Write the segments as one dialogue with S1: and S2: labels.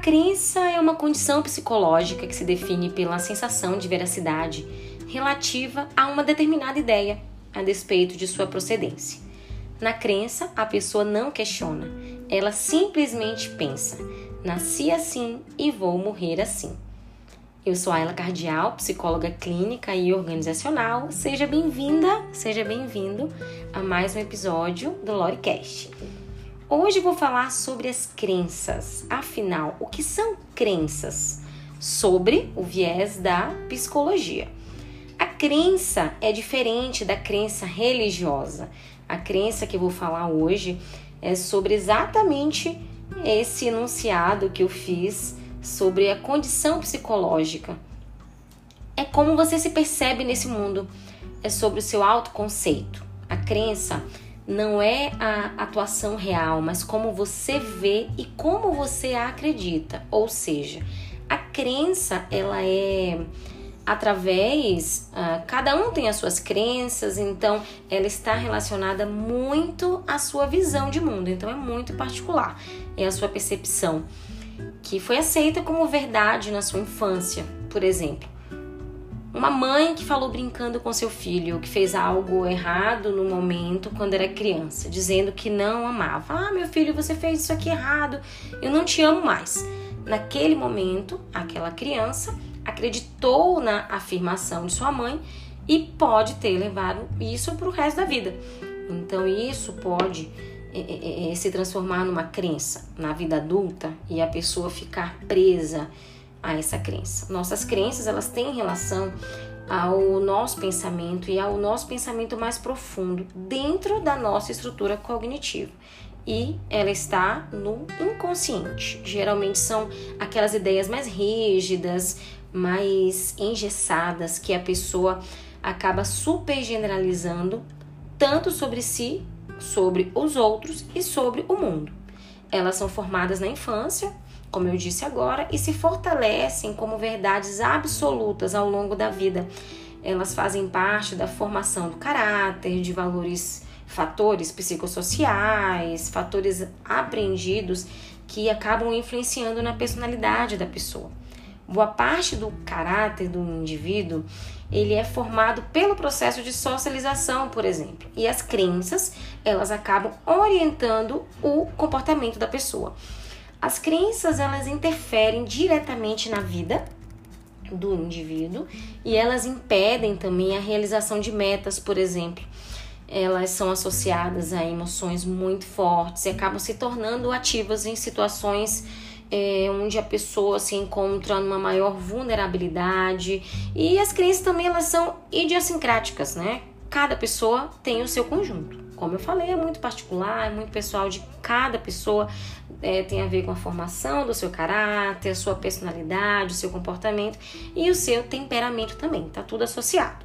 S1: crença é uma condição psicológica que se define pela sensação de veracidade relativa a uma determinada ideia, a despeito de sua procedência. Na crença, a pessoa não questiona, ela simplesmente pensa: nasci assim e vou morrer assim. Eu sou Ayla Cardial, psicóloga clínica e organizacional. Seja bem-vinda, seja bem-vindo a mais um episódio do Lorecast. Hoje vou falar sobre as crenças. Afinal, o que são crenças? Sobre o viés da psicologia. A crença é diferente da crença religiosa. A crença que vou falar hoje é sobre exatamente esse enunciado que eu fiz sobre a condição psicológica. É como você se percebe nesse mundo, é sobre o seu autoconceito. A crença não é a atuação real, mas como você vê e como você acredita. Ou seja, a crença ela é através, uh, cada um tem as suas crenças, então ela está relacionada muito à sua visão de mundo, então é muito particular, é a sua percepção que foi aceita como verdade na sua infância, por exemplo. Uma mãe que falou brincando com seu filho, que fez algo errado no momento quando era criança, dizendo que não amava. Ah, meu filho, você fez isso aqui errado, eu não te amo mais. Naquele momento, aquela criança acreditou na afirmação de sua mãe e pode ter levado isso para o resto da vida. Então, isso pode é, é, se transformar numa crença na vida adulta e a pessoa ficar presa a essa crença. Nossas crenças elas têm relação ao nosso pensamento e ao nosso pensamento mais profundo dentro da nossa estrutura cognitiva. E ela está no inconsciente. Geralmente são aquelas ideias mais rígidas, mais engessadas que a pessoa acaba super generalizando tanto sobre si sobre os outros e sobre o mundo. Elas são formadas na infância, como eu disse agora, e se fortalecem como verdades absolutas ao longo da vida. Elas fazem parte da formação do caráter, de valores, fatores psicossociais, fatores aprendidos que acabam influenciando na personalidade da pessoa. Boa parte do caráter do indivíduo ele é formado pelo processo de socialização, por exemplo. E as crenças, elas acabam orientando o comportamento da pessoa. As crenças, elas interferem diretamente na vida do indivíduo e elas impedem também a realização de metas, por exemplo. Elas são associadas a emoções muito fortes e acabam se tornando ativas em situações é, onde a pessoa se encontra numa maior vulnerabilidade e as crenças também elas são idiosincráticas, né? Cada pessoa tem o seu conjunto. Como eu falei, é muito particular, é muito pessoal de cada pessoa, é, tem a ver com a formação do seu caráter, a sua personalidade, o seu comportamento e o seu temperamento também, tá tudo associado.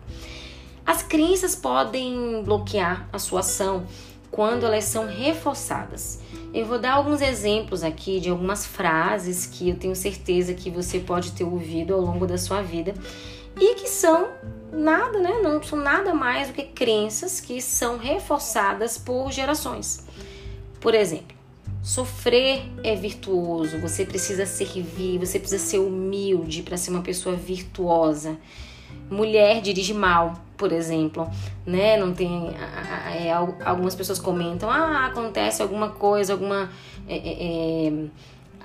S1: As crenças podem bloquear a sua ação quando elas são reforçadas. Eu vou dar alguns exemplos aqui de algumas frases que eu tenho certeza que você pode ter ouvido ao longo da sua vida e que são nada, né? Não são nada mais do que crenças que são reforçadas por gerações. Por exemplo, sofrer é virtuoso, você precisa servir, você precisa ser humilde para ser uma pessoa virtuosa. Mulher dirige mal, por exemplo, né? Não tem. É, algumas pessoas comentam, ah, acontece alguma coisa, alguma. É, é, é,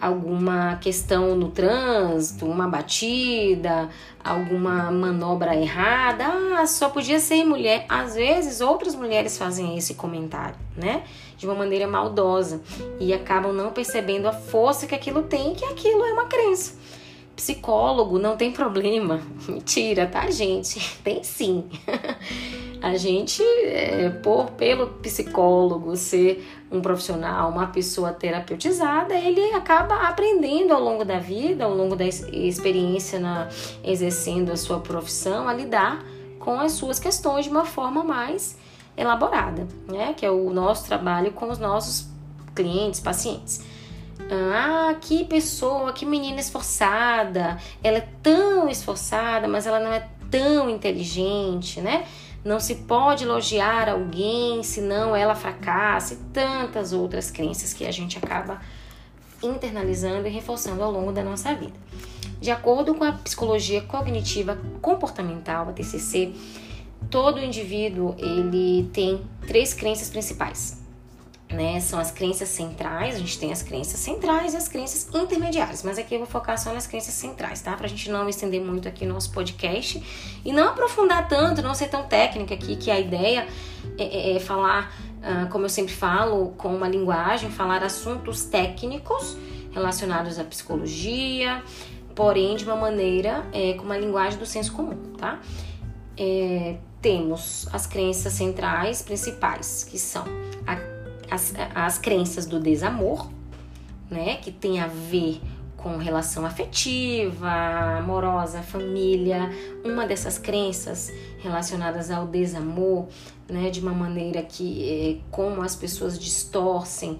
S1: alguma questão no trânsito, uma batida, alguma manobra errada, ah, só podia ser mulher. Às vezes outras mulheres fazem esse comentário, né? De uma maneira maldosa e acabam não percebendo a força que aquilo tem, que aquilo é uma crença. Psicólogo não tem problema. Mentira, tá, gente? Tem sim. A gente, é, por pelo psicólogo ser um profissional, uma pessoa terapeutizada, ele acaba aprendendo ao longo da vida, ao longo da experiência na exercendo a sua profissão, a lidar com as suas questões de uma forma mais elaborada, né? Que é o nosso trabalho com os nossos clientes, pacientes. Ah, que pessoa, que menina esforçada. Ela é tão esforçada, mas ela não é tão inteligente, né? Não se pode elogiar alguém senão ela fracassa e tantas outras crenças que a gente acaba internalizando e reforçando ao longo da nossa vida. De acordo com a psicologia cognitiva comportamental, a TCC, todo indivíduo ele tem três crenças principais. Né, são as crenças centrais, a gente tem as crenças centrais e as crenças intermediárias, mas aqui eu vou focar só nas crenças centrais, tá? Pra gente não estender muito aqui no nosso podcast e não aprofundar tanto, não ser tão técnica aqui, que a ideia é, é, é falar, uh, como eu sempre falo, com uma linguagem, falar assuntos técnicos relacionados à psicologia, porém de uma maneira é, com uma linguagem do senso comum, tá? É, temos as crenças centrais principais, que são a, as, as crenças do desamor, né, que tem a ver com relação afetiva, amorosa, família, uma dessas crenças relacionadas ao desamor, né, de uma maneira que é, como as pessoas distorcem,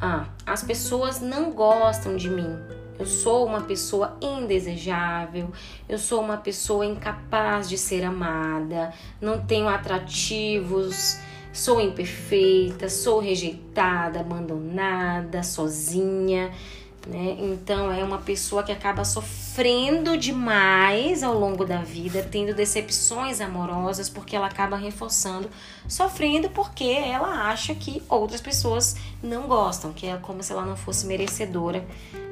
S1: ah, as pessoas não gostam de mim, eu sou uma pessoa indesejável, eu sou uma pessoa incapaz de ser amada, não tenho atrativos, sou imperfeita, sou rejeitada, abandonada, sozinha né? Então é uma pessoa que acaba sofrendo demais ao longo da vida, tendo decepções amorosas, porque ela acaba reforçando, sofrendo porque ela acha que outras pessoas não gostam, que é como se ela não fosse merecedora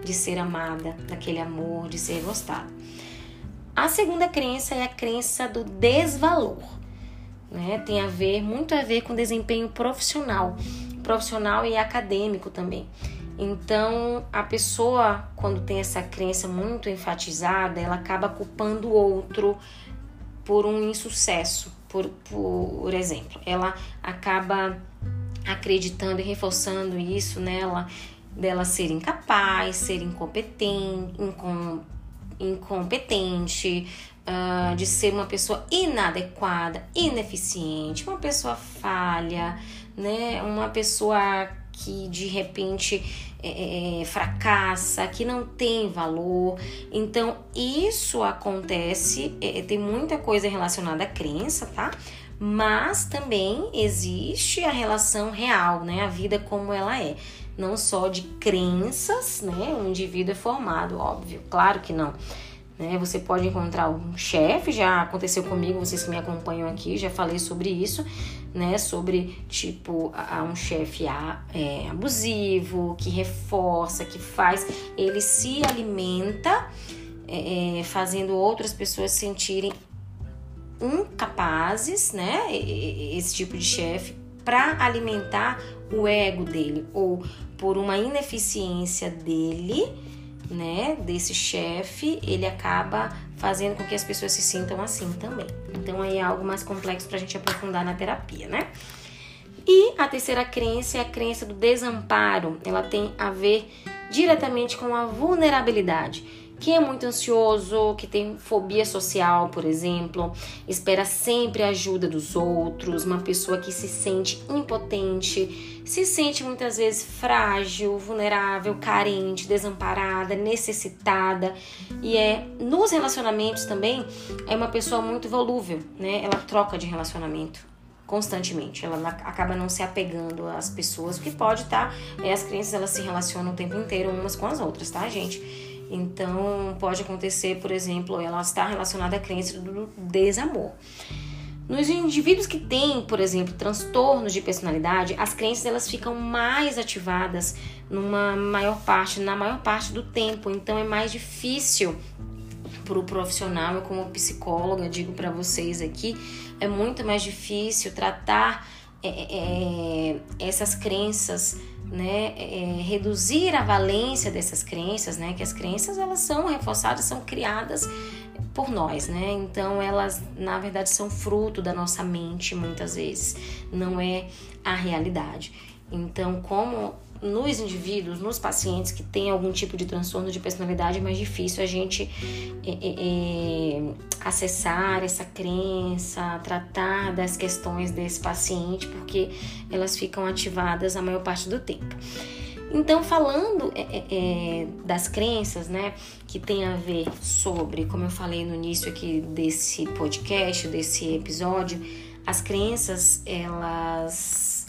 S1: de ser amada, daquele amor, de ser gostada. A segunda crença é a crença do desvalor. Né? Tem a ver, muito a ver com desempenho profissional, profissional e acadêmico também. Então, a pessoa, quando tem essa crença muito enfatizada, ela acaba culpando o outro por um insucesso, por, por exemplo. Ela acaba acreditando e reforçando isso nela, dela ser incapaz, ser incompetente, incom, incompetente, uh, de ser uma pessoa inadequada, ineficiente, uma pessoa falha, né? Uma pessoa que de repente é, é, é, fracassa, que não tem valor. Então, isso acontece, é, tem muita coisa relacionada à crença, tá? Mas também existe a relação real, né? A vida como ela é. Não só de crenças, né? O indivíduo é formado, óbvio, claro que não. Né? Você pode encontrar um chefe, já aconteceu comigo, vocês que me acompanham aqui, já falei sobre isso, né? Sobre tipo a, um chefe é, abusivo, que reforça, que faz, ele se alimenta, é, é fazendo outras pessoas sentirem incapazes, né? Esse tipo de chefe para alimentar o ego dele ou por uma ineficiência dele né, desse chefe, ele acaba fazendo com que as pessoas se sintam assim também. Então aí é algo mais complexo para a gente aprofundar na terapia, né? E a terceira crença é a crença do desamparo. Ela tem a ver diretamente com a vulnerabilidade que é muito ansioso, que tem fobia social, por exemplo, espera sempre a ajuda dos outros, uma pessoa que se sente impotente, se sente muitas vezes frágil, vulnerável, carente, desamparada, necessitada e é nos relacionamentos também é uma pessoa muito volúvel, né? Ela troca de relacionamento constantemente. Ela acaba não se apegando às pessoas, porque pode estar, tá, é, as crianças elas se relacionam o tempo inteiro umas com as outras, tá, gente? Então, pode acontecer, por exemplo, ela está relacionada à crença do desamor. Nos indivíduos que têm, por exemplo, transtornos de personalidade, as crenças elas ficam mais ativadas numa maior parte, na maior parte do tempo. Então é mais difícil para o profissional, eu como psicóloga digo para vocês aqui, é muito mais difícil tratar é, é, é essas crenças né, é, reduzir a valência dessas crenças, né, que as crenças elas são reforçadas, são criadas por nós, né? Então elas na verdade são fruto da nossa mente muitas vezes, não é a realidade. Então, como nos indivíduos, nos pacientes que têm algum tipo de transtorno de personalidade, é mais difícil a gente é, é, acessar essa crença, tratar das questões desse paciente, porque elas ficam ativadas a maior parte do tempo. Então, falando é, é, das crenças, né, que tem a ver sobre, como eu falei no início aqui desse podcast, desse episódio, as crenças elas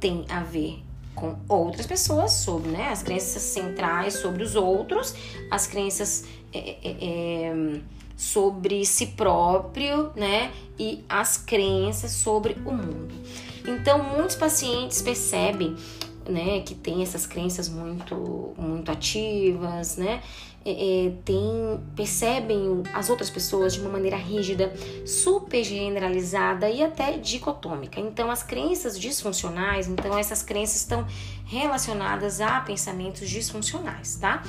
S1: têm a ver com outras pessoas sobre, né, as crenças centrais sobre os outros, as crenças é, é, é, sobre si próprio, né, e as crenças sobre o mundo. Então, muitos pacientes percebem né, que tem essas crenças muito, muito ativas, né, é, é, tem, percebem as outras pessoas de uma maneira rígida, super generalizada e até dicotômica. Então, as crenças disfuncionais, então essas crenças estão relacionadas a pensamentos disfuncionais, tá?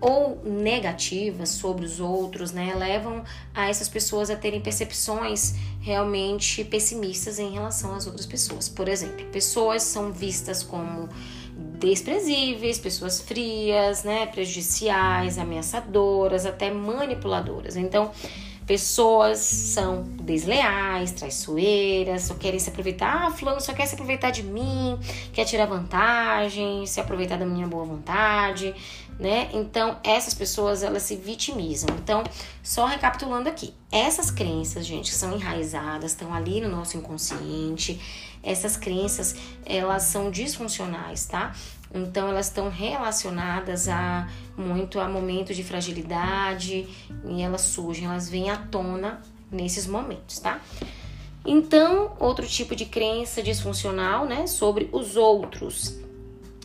S1: ou negativas sobre os outros, né, levam a essas pessoas a terem percepções realmente pessimistas em relação às outras pessoas. Por exemplo, pessoas são vistas como desprezíveis, pessoas frias, né, prejudiciais, ameaçadoras, até manipuladoras. Então, pessoas são desleais, traiçoeiras, só querem se aproveitar. Ah, fulano só quer se aproveitar de mim, quer tirar vantagem, se aproveitar da minha boa vontade, né? Então, essas pessoas, elas se vitimizam. Então, só recapitulando aqui, essas crenças, gente, são enraizadas, estão ali no nosso inconsciente, essas crenças, elas são disfuncionais, tá? Então elas estão relacionadas a muito a momentos de fragilidade e elas surgem, elas vêm à tona nesses momentos, tá? Então, outro tipo de crença disfuncional, né, sobre os outros,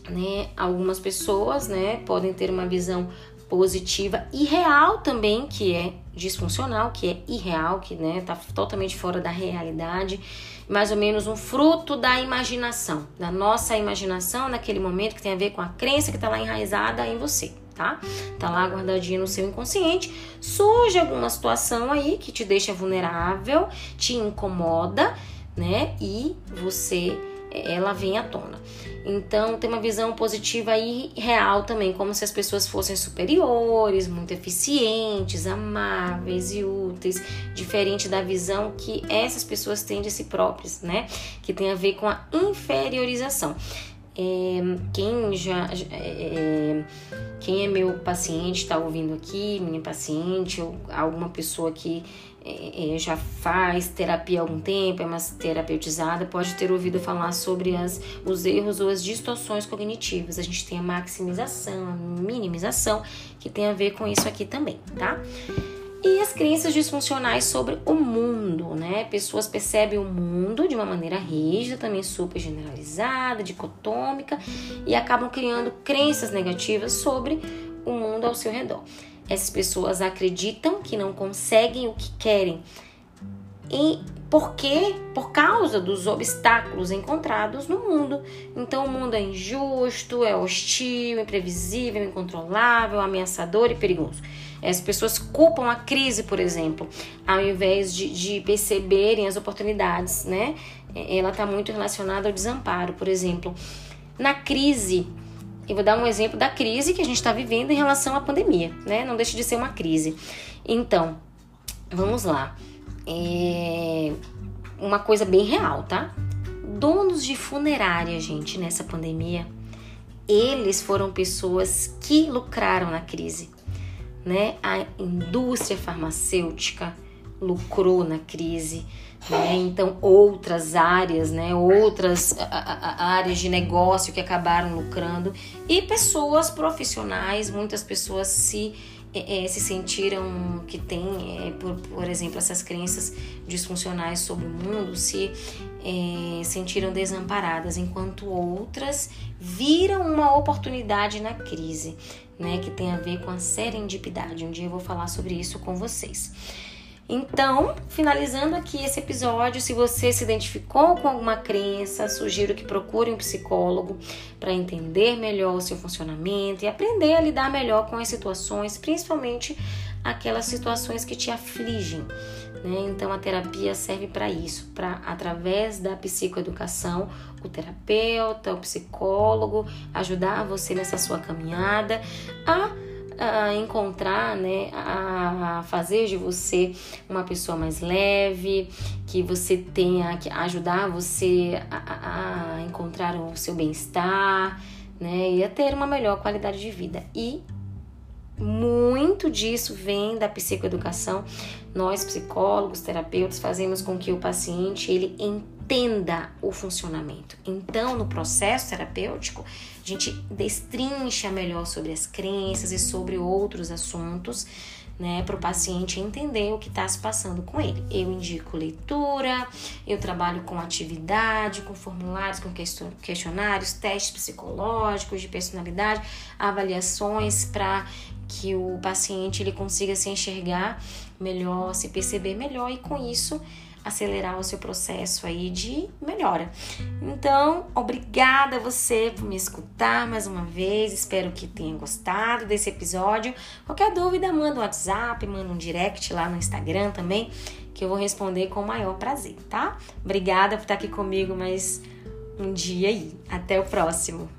S1: né? Algumas pessoas, né, podem ter uma visão positiva e real também, que é disfuncional, que é irreal, que né, tá totalmente fora da realidade, mais ou menos um fruto da imaginação, da nossa imaginação naquele momento que tem a ver com a crença que está lá enraizada em você, tá? Tá lá guardadinha no seu inconsciente. Surge alguma situação aí que te deixa vulnerável, te incomoda, né? E você ela vem à tona. Então, tem uma visão positiva e real também, como se as pessoas fossem superiores, muito eficientes, amáveis e úteis, diferente da visão que essas pessoas têm de si próprias, né? Que tem a ver com a inferiorização. É, quem já é, é quem é meu paciente está ouvindo aqui, minha paciente ou alguma pessoa que é, é, já faz terapia há algum tempo, é mais terapeutizada, pode ter ouvido falar sobre as, os erros ou as distorções cognitivas. A gente tem a maximização, a minimização, que tem a ver com isso aqui também, tá? E as crenças disfuncionais sobre o mundo, né? Pessoas percebem o mundo de uma maneira rígida, também super generalizada, dicotômica, e acabam criando crenças negativas sobre o mundo ao seu redor. Essas pessoas acreditam que não conseguem o que querem. E por quê? Por causa dos obstáculos encontrados no mundo. Então o mundo é injusto, é hostil, imprevisível, incontrolável, ameaçador e perigoso. As pessoas culpam a crise, por exemplo, ao invés de, de perceberem as oportunidades, né? Ela está muito relacionada ao desamparo, por exemplo. Na crise, eu vou dar um exemplo da crise que a gente está vivendo em relação à pandemia, né? Não deixa de ser uma crise. Então, vamos lá. É uma coisa bem real, tá? Donos de funerária, gente, nessa pandemia, eles foram pessoas que lucraram na crise, né? A indústria farmacêutica lucrou na crise né? Então, outras áreas, né? outras áreas de negócio que acabaram lucrando e pessoas profissionais, muitas pessoas se é, se sentiram que tem, é, por, por exemplo, essas crenças disfuncionais sobre o mundo, se é, sentiram desamparadas, enquanto outras viram uma oportunidade na crise, né, que tem a ver com a serendipidade. Um dia eu vou falar sobre isso com vocês. Então, finalizando aqui esse episódio, se você se identificou com alguma crença, sugiro que procure um psicólogo para entender melhor o seu funcionamento e aprender a lidar melhor com as situações, principalmente aquelas situações que te afligem. Né? Então, a terapia serve para isso, para através da psicoeducação, o terapeuta, o psicólogo ajudar você nessa sua caminhada a a encontrar, né, a fazer de você uma pessoa mais leve, que você tenha que ajudar você a, a encontrar o seu bem-estar, né, e a ter uma melhor qualidade de vida. E muito disso vem da psicoeducação. Nós, psicólogos, terapeutas, fazemos com que o paciente ele entenda entenda o funcionamento. Então, no processo terapêutico, a gente destrincha melhor sobre as crenças e sobre outros assuntos né, para o paciente entender o que está se passando com ele. Eu indico leitura, eu trabalho com atividade, com formulários, com questionários, testes psicológicos de personalidade, avaliações para que o paciente ele consiga se enxergar melhor, se perceber melhor e com isso acelerar o seu processo aí de melhora. Então, obrigada a você por me escutar mais uma vez. Espero que tenha gostado desse episódio. Qualquer dúvida, manda um WhatsApp, manda um direct lá no Instagram também, que eu vou responder com o maior prazer, tá? Obrigada por estar aqui comigo mais um dia aí. Até o próximo.